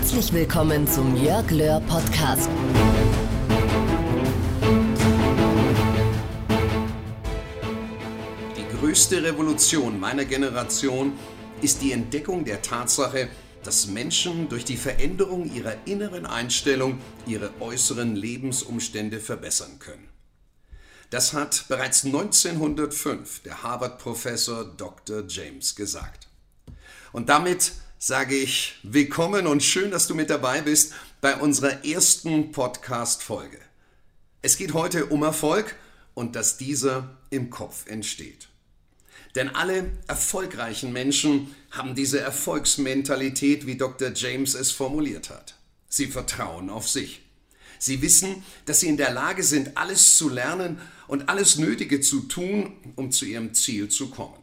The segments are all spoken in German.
Herzlich willkommen zum Jörg Löhr Podcast. Die größte Revolution meiner Generation ist die Entdeckung der Tatsache, dass Menschen durch die Veränderung ihrer inneren Einstellung ihre äußeren Lebensumstände verbessern können. Das hat bereits 1905 der Harvard-Professor Dr. James gesagt. Und damit sage ich willkommen und schön, dass du mit dabei bist bei unserer ersten Podcast-Folge. Es geht heute um Erfolg und dass dieser im Kopf entsteht. Denn alle erfolgreichen Menschen haben diese Erfolgsmentalität, wie Dr. James es formuliert hat. Sie vertrauen auf sich. Sie wissen, dass sie in der Lage sind, alles zu lernen und alles Nötige zu tun, um zu ihrem Ziel zu kommen.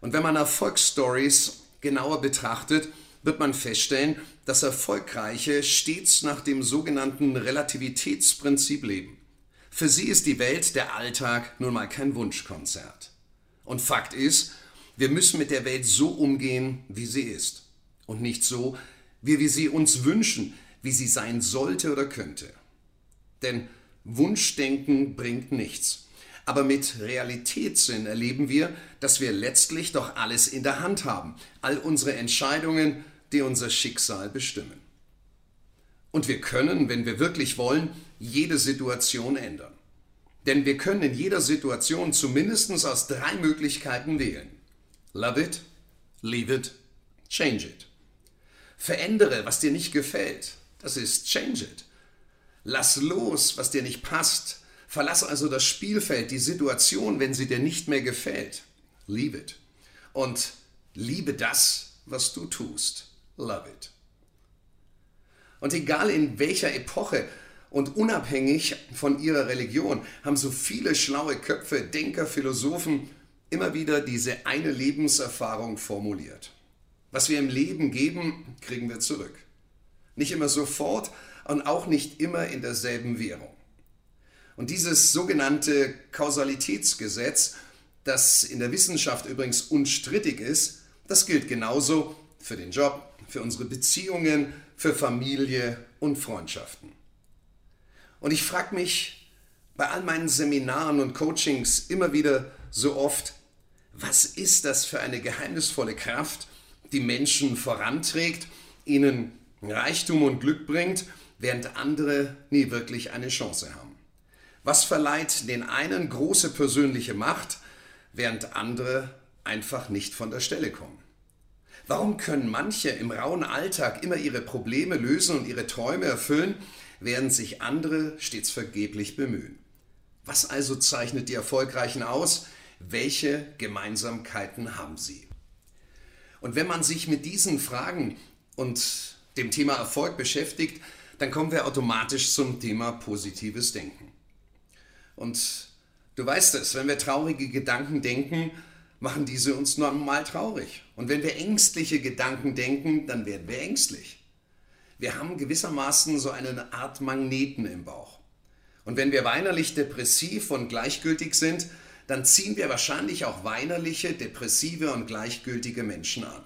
Und wenn man Erfolgsstories genauer betrachtet, wird man feststellen, dass Erfolgreiche stets nach dem sogenannten Relativitätsprinzip leben. Für sie ist die Welt, der Alltag, nun mal kein Wunschkonzert. Und Fakt ist, wir müssen mit der Welt so umgehen, wie sie ist. Und nicht so, wie wir sie uns wünschen, wie sie sein sollte oder könnte. Denn Wunschdenken bringt nichts. Aber mit Realitätssinn erleben wir, dass wir letztlich doch alles in der Hand haben. All unsere Entscheidungen, die unser Schicksal bestimmen. Und wir können, wenn wir wirklich wollen, jede Situation ändern. Denn wir können in jeder Situation zumindest aus drei Möglichkeiten wählen. Love it, leave it, change it. Verändere, was dir nicht gefällt. Das ist change it. Lass los, was dir nicht passt. Verlass also das Spielfeld, die Situation, wenn sie dir nicht mehr gefällt. Leave it. Und liebe das, was du tust. Love it. Und egal in welcher Epoche und unabhängig von ihrer Religion haben so viele schlaue Köpfe, Denker, Philosophen immer wieder diese eine Lebenserfahrung formuliert. Was wir im Leben geben, kriegen wir zurück. Nicht immer sofort und auch nicht immer in derselben Währung. Und dieses sogenannte Kausalitätsgesetz, das in der Wissenschaft übrigens unstrittig ist, das gilt genauso für den Job, für unsere Beziehungen, für Familie und Freundschaften. Und ich frage mich bei all meinen Seminaren und Coachings immer wieder so oft, was ist das für eine geheimnisvolle Kraft, die Menschen voranträgt, ihnen Reichtum und Glück bringt, während andere nie wirklich eine Chance haben? Was verleiht den einen große persönliche Macht, während andere einfach nicht von der Stelle kommen? Warum können manche im rauen Alltag immer ihre Probleme lösen und ihre Träume erfüllen, während sich andere stets vergeblich bemühen? Was also zeichnet die Erfolgreichen aus? Welche Gemeinsamkeiten haben sie? Und wenn man sich mit diesen Fragen und dem Thema Erfolg beschäftigt, dann kommen wir automatisch zum Thema positives Denken. Und du weißt es, wenn wir traurige Gedanken denken, machen diese uns normal traurig. Und wenn wir ängstliche Gedanken denken, dann werden wir ängstlich. Wir haben gewissermaßen so eine Art Magneten im Bauch. Und wenn wir weinerlich depressiv und gleichgültig sind, dann ziehen wir wahrscheinlich auch weinerliche, depressive und gleichgültige Menschen an.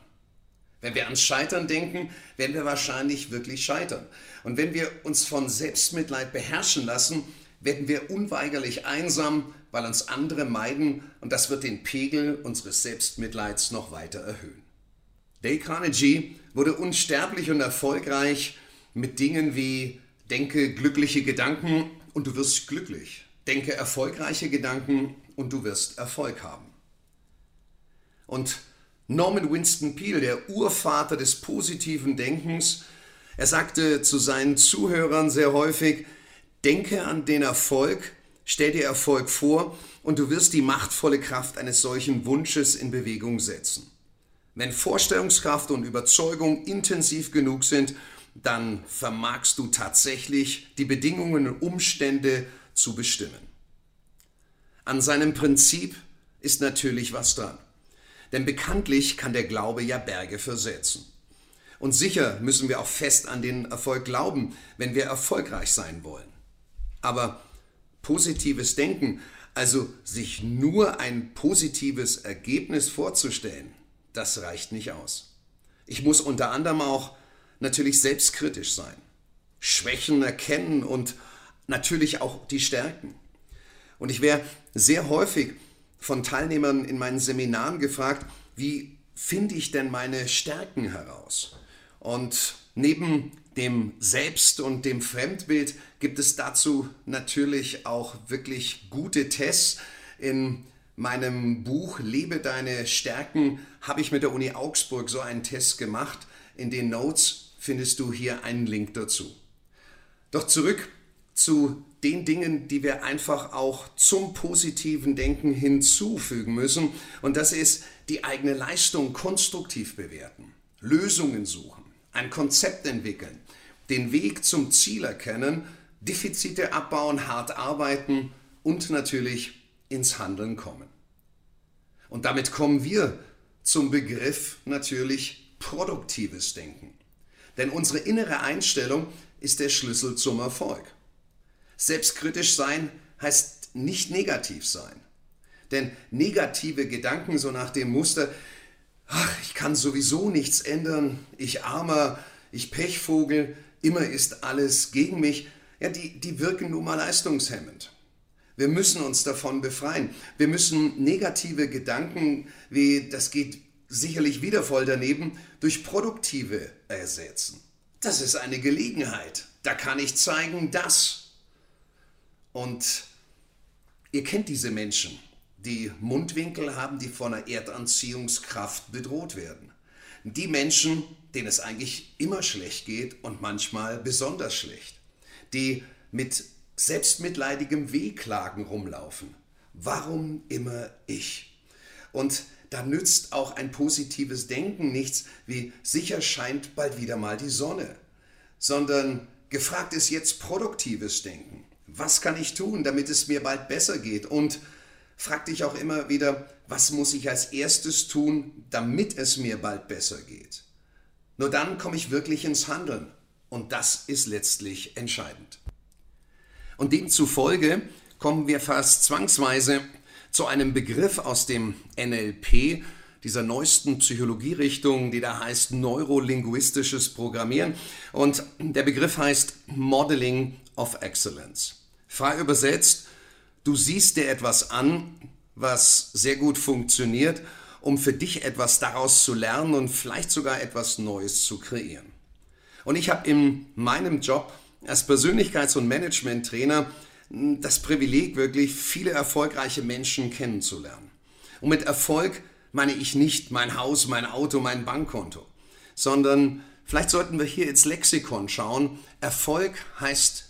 Wenn wir ans Scheitern denken, werden wir wahrscheinlich wirklich scheitern. Und wenn wir uns von Selbstmitleid beherrschen lassen, werden wir unweigerlich einsam, weil uns andere meiden und das wird den Pegel unseres Selbstmitleids noch weiter erhöhen. Dale Carnegie wurde unsterblich und erfolgreich mit Dingen wie denke glückliche Gedanken und du wirst glücklich. Denke erfolgreiche Gedanken und du wirst Erfolg haben. Und Norman Winston Peale, der Urvater des positiven Denkens, er sagte zu seinen Zuhörern sehr häufig, Denke an den Erfolg, stell dir Erfolg vor und du wirst die machtvolle Kraft eines solchen Wunsches in Bewegung setzen. Wenn Vorstellungskraft und Überzeugung intensiv genug sind, dann vermagst du tatsächlich die Bedingungen und Umstände zu bestimmen. An seinem Prinzip ist natürlich was dran. Denn bekanntlich kann der Glaube ja Berge versetzen. Und sicher müssen wir auch fest an den Erfolg glauben, wenn wir erfolgreich sein wollen. Aber positives Denken, also sich nur ein positives Ergebnis vorzustellen, das reicht nicht aus. Ich muss unter anderem auch natürlich selbstkritisch sein, Schwächen erkennen und natürlich auch die Stärken. Und ich wäre sehr häufig von Teilnehmern in meinen Seminaren gefragt, wie finde ich denn meine Stärken heraus? Und neben dem Selbst- und dem Fremdbild gibt es dazu natürlich auch wirklich gute Tests. In meinem Buch Lebe deine Stärken habe ich mit der Uni Augsburg so einen Test gemacht. In den Notes findest du hier einen Link dazu. Doch zurück zu den Dingen, die wir einfach auch zum positiven Denken hinzufügen müssen. Und das ist die eigene Leistung konstruktiv bewerten, Lösungen suchen, ein Konzept entwickeln, den Weg zum Ziel erkennen, Defizite abbauen, hart arbeiten und natürlich ins Handeln kommen. Und damit kommen wir zum Begriff natürlich produktives Denken. Denn unsere innere Einstellung ist der Schlüssel zum Erfolg. Selbstkritisch sein heißt nicht negativ sein. Denn negative Gedanken so nach dem Muster, ach, ich kann sowieso nichts ändern, ich armer, ich Pechvogel, immer ist alles gegen mich, ja, die, die wirken nun mal leistungshemmend. Wir müssen uns davon befreien. Wir müssen negative Gedanken, wie das geht sicherlich wieder voll daneben, durch produktive ersetzen. Das ist eine Gelegenheit. Da kann ich zeigen, dass. Und ihr kennt diese Menschen, die Mundwinkel haben, die von einer Erdanziehungskraft bedroht werden. Die Menschen, denen es eigentlich immer schlecht geht und manchmal besonders schlecht. Die mit selbstmitleidigem Wehklagen rumlaufen. Warum immer ich? Und da nützt auch ein positives Denken nichts, wie sicher scheint bald wieder mal die Sonne, sondern gefragt ist jetzt produktives Denken. Was kann ich tun, damit es mir bald besser geht? Und frag dich auch immer wieder, was muss ich als erstes tun, damit es mir bald besser geht? Nur dann komme ich wirklich ins Handeln. Und das ist letztlich entscheidend. Und demzufolge kommen wir fast zwangsweise zu einem Begriff aus dem NLP, dieser neuesten Psychologierichtung, die da heißt neurolinguistisches Programmieren. Und der Begriff heißt Modeling of Excellence. Frei übersetzt, du siehst dir etwas an, was sehr gut funktioniert, um für dich etwas daraus zu lernen und vielleicht sogar etwas Neues zu kreieren. Und ich habe in meinem Job als Persönlichkeits- und Management-Trainer hm, das Privileg, wirklich viele erfolgreiche Menschen kennenzulernen. Und mit Erfolg meine ich nicht mein Haus, mein Auto, mein Bankkonto, sondern vielleicht sollten wir hier ins Lexikon schauen. Erfolg heißt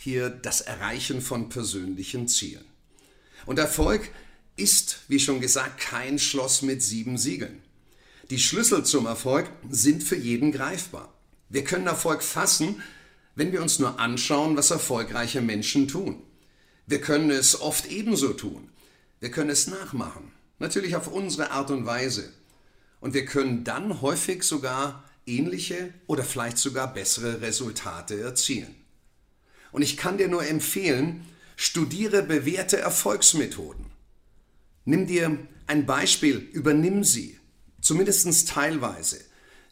hier das Erreichen von persönlichen Zielen. Und Erfolg ist, wie schon gesagt, kein Schloss mit sieben Siegeln. Die Schlüssel zum Erfolg sind für jeden greifbar. Wir können Erfolg fassen, wenn wir uns nur anschauen, was erfolgreiche Menschen tun. Wir können es oft ebenso tun. Wir können es nachmachen. Natürlich auf unsere Art und Weise. Und wir können dann häufig sogar ähnliche oder vielleicht sogar bessere Resultate erzielen. Und ich kann dir nur empfehlen, studiere bewährte Erfolgsmethoden. Nimm dir ein Beispiel, übernimm sie, zumindest teilweise,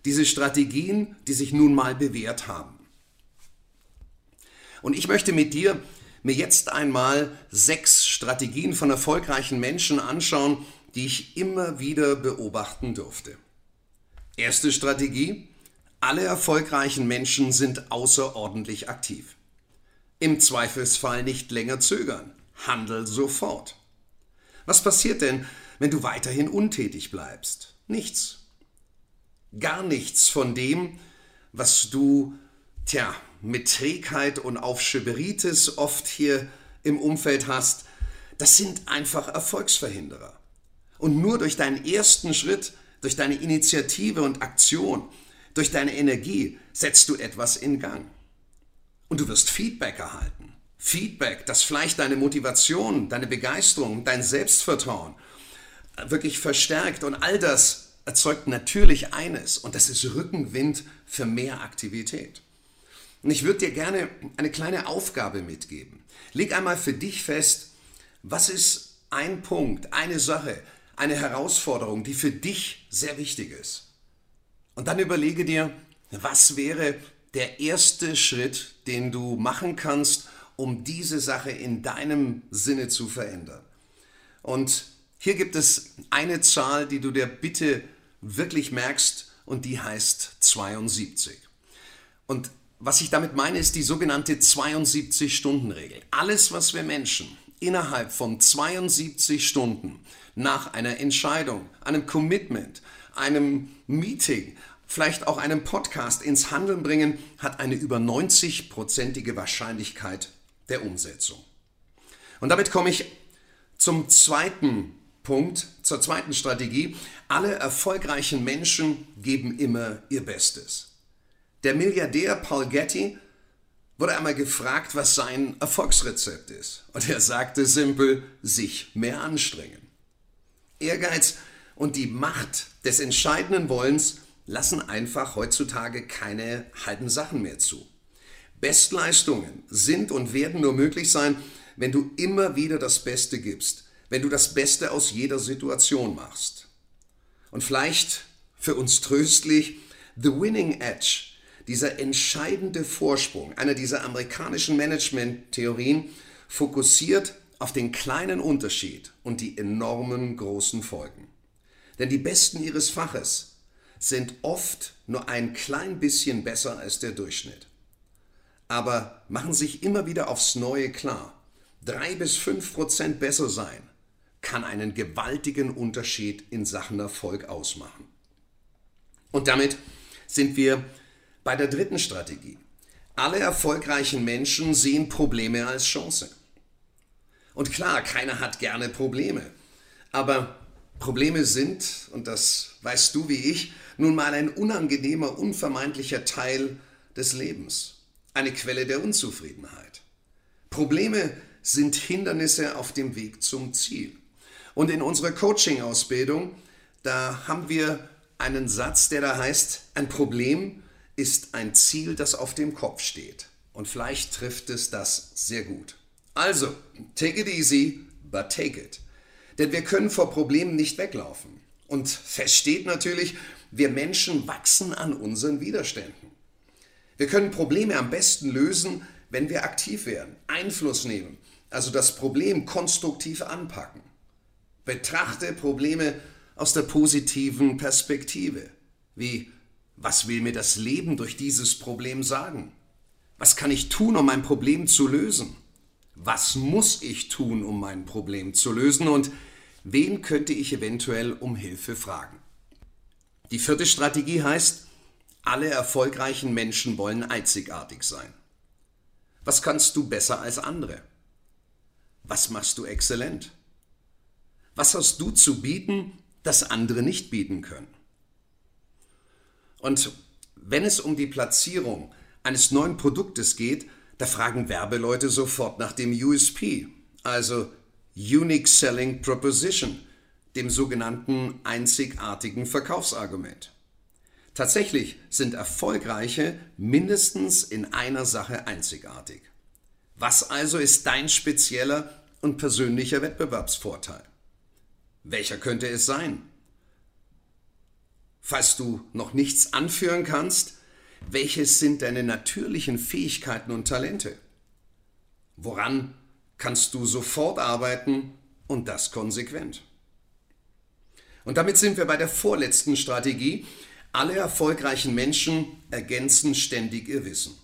diese Strategien, die sich nun mal bewährt haben. Und ich möchte mit dir mir jetzt einmal sechs Strategien von erfolgreichen Menschen anschauen, die ich immer wieder beobachten durfte. Erste Strategie. Alle erfolgreichen Menschen sind außerordentlich aktiv. Im Zweifelsfall nicht länger zögern. Handel sofort. Was passiert denn, wenn du weiterhin untätig bleibst? Nichts. Gar nichts von dem, was du, tja, mit Trägheit und Aufschieberitis oft hier im Umfeld hast, das sind einfach Erfolgsverhinderer. Und nur durch deinen ersten Schritt, durch deine Initiative und Aktion, durch deine Energie setzt du etwas in Gang. Und du wirst Feedback erhalten. Feedback, das vielleicht deine Motivation, deine Begeisterung, dein Selbstvertrauen wirklich verstärkt. Und all das erzeugt natürlich eines, und das ist Rückenwind für mehr Aktivität. Und ich würde dir gerne eine kleine Aufgabe mitgeben. Leg einmal für dich fest, was ist ein Punkt, eine Sache, eine Herausforderung, die für dich sehr wichtig ist. Und dann überlege dir, Was wäre der erste Schritt, den du machen kannst, um diese Sache in deinem Sinne zu verändern? Und hier gibt es eine Zahl, die du dir bitte wirklich merkst und die heißt 72. Und was ich damit meine, ist die sogenannte 72-Stunden-Regel. Alles, was wir Menschen innerhalb von 72 Stunden nach einer Entscheidung, einem Commitment, einem Meeting, vielleicht auch einem Podcast ins Handeln bringen, hat eine über 90-prozentige Wahrscheinlichkeit der Umsetzung. Und damit komme ich zum zweiten Punkt, zur zweiten Strategie. Alle erfolgreichen Menschen geben immer ihr Bestes. Der Milliardär Paul Getty wurde einmal gefragt, was sein Erfolgsrezept ist. Und er sagte simpel, sich mehr anstrengen. Ehrgeiz und die Macht des entscheidenden Wollens lassen einfach heutzutage keine halben Sachen mehr zu. Bestleistungen sind und werden nur möglich sein, wenn du immer wieder das Beste gibst, wenn du das Beste aus jeder Situation machst. Und vielleicht für uns tröstlich, The Winning Edge, dieser entscheidende Vorsprung, einer dieser amerikanischen Management-Theorien, fokussiert auf den kleinen Unterschied und die enormen großen Folgen. Denn die Besten ihres Faches sind oft nur ein klein bisschen besser als der Durchschnitt. Aber machen sich immer wieder aufs Neue klar, drei bis fünf Prozent besser sein kann einen gewaltigen Unterschied in Sachen Erfolg ausmachen. Und damit sind wir bei der dritten Strategie. Alle erfolgreichen Menschen sehen Probleme als Chance. Und klar, keiner hat gerne Probleme. Aber Probleme sind, und das weißt du wie ich, nun mal ein unangenehmer, unvermeidlicher Teil des Lebens. Eine Quelle der Unzufriedenheit. Probleme sind Hindernisse auf dem Weg zum Ziel. Und in unserer Coaching-Ausbildung, da haben wir einen Satz, der da heißt, ein Problem ist ein Ziel, das auf dem Kopf steht. Und vielleicht trifft es das sehr gut. Also, take it easy, but take it. Denn wir können vor Problemen nicht weglaufen. Und fest steht natürlich, wir Menschen wachsen an unseren Widerständen. Wir können Probleme am besten lösen, wenn wir aktiv werden, Einfluss nehmen, also das Problem konstruktiv anpacken. Betrachte Probleme aus der positiven Perspektive, wie was will mir das Leben durch dieses Problem sagen? Was kann ich tun, um mein Problem zu lösen? Was muss ich tun, um mein Problem zu lösen? Und wen könnte ich eventuell um Hilfe fragen? Die vierte Strategie heißt, alle erfolgreichen Menschen wollen einzigartig sein. Was kannst du besser als andere? Was machst du exzellent? Was hast du zu bieten, das andere nicht bieten können? Und wenn es um die Platzierung eines neuen Produktes geht, da fragen Werbeleute sofort nach dem USP, also Unique Selling Proposition, dem sogenannten einzigartigen Verkaufsargument. Tatsächlich sind erfolgreiche mindestens in einer Sache einzigartig. Was also ist dein spezieller und persönlicher Wettbewerbsvorteil? Welcher könnte es sein? Falls du noch nichts anführen kannst, welches sind deine natürlichen Fähigkeiten und Talente? Woran kannst du sofort arbeiten und das konsequent? Und damit sind wir bei der vorletzten Strategie. Alle erfolgreichen Menschen ergänzen ständig ihr Wissen.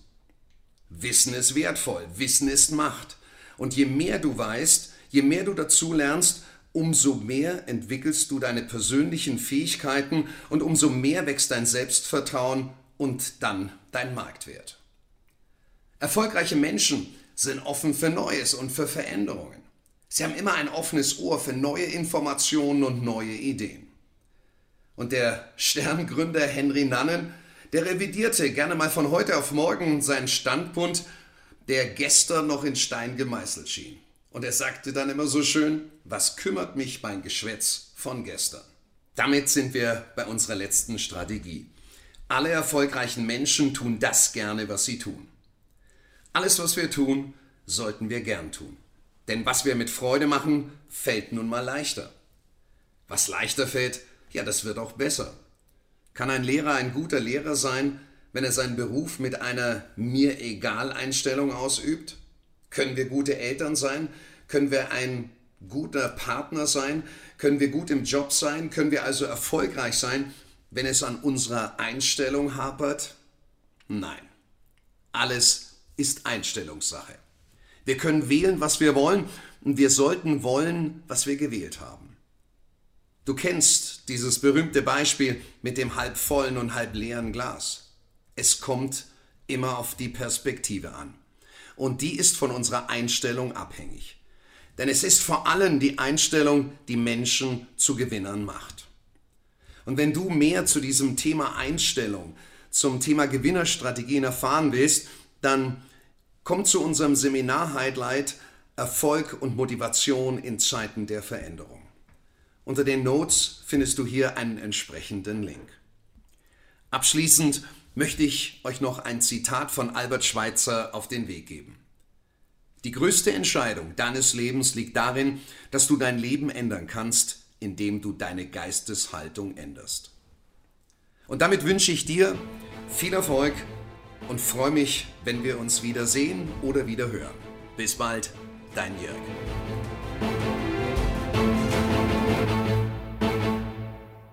Wissen ist wertvoll, Wissen ist Macht. Und je mehr du weißt, je mehr du dazu lernst, umso mehr entwickelst du deine persönlichen Fähigkeiten und umso mehr wächst dein Selbstvertrauen und dann dein Marktwert. Erfolgreiche Menschen sind offen für Neues und für Veränderungen. Sie haben immer ein offenes Ohr für neue Informationen und neue Ideen. Und der Sterngründer Henry Nannen, der revidierte gerne mal von heute auf morgen seinen Standpunkt, der gestern noch in Stein gemeißelt schien. Und er sagte dann immer so schön, was kümmert mich mein Geschwätz von gestern? Damit sind wir bei unserer letzten Strategie. Alle erfolgreichen Menschen tun das gerne, was sie tun. Alles, was wir tun, sollten wir gern tun. Denn was wir mit Freude machen, fällt nun mal leichter. Was leichter fällt, ja, das wird auch besser. Kann ein Lehrer ein guter Lehrer sein, wenn er seinen Beruf mit einer mir egal Einstellung ausübt? Können wir gute Eltern sein? Können wir ein guter Partner sein? Können wir gut im Job sein? Können wir also erfolgreich sein, wenn es an unserer Einstellung hapert? Nein. Alles ist Einstellungssache. Wir können wählen, was wir wollen, und wir sollten wollen, was wir gewählt haben. Du kennst dieses berühmte Beispiel mit dem halb vollen und halb leeren Glas. Es kommt immer auf die Perspektive an. Und die ist von unserer Einstellung abhängig. Denn es ist vor allem die Einstellung, die Menschen zu Gewinnern macht. Und wenn du mehr zu diesem Thema Einstellung, zum Thema Gewinnerstrategien erfahren willst, dann komm zu unserem Seminar Highlight Erfolg und Motivation in Zeiten der Veränderung. Unter den Notes findest du hier einen entsprechenden Link. Abschließend möchte ich euch noch ein Zitat von Albert Schweitzer auf den Weg geben. Die größte Entscheidung deines Lebens liegt darin, dass du dein Leben ändern kannst, indem du deine Geisteshaltung änderst. Und damit wünsche ich dir viel Erfolg und freue mich, wenn wir uns wieder sehen oder wieder hören. Bis bald, dein Jörg.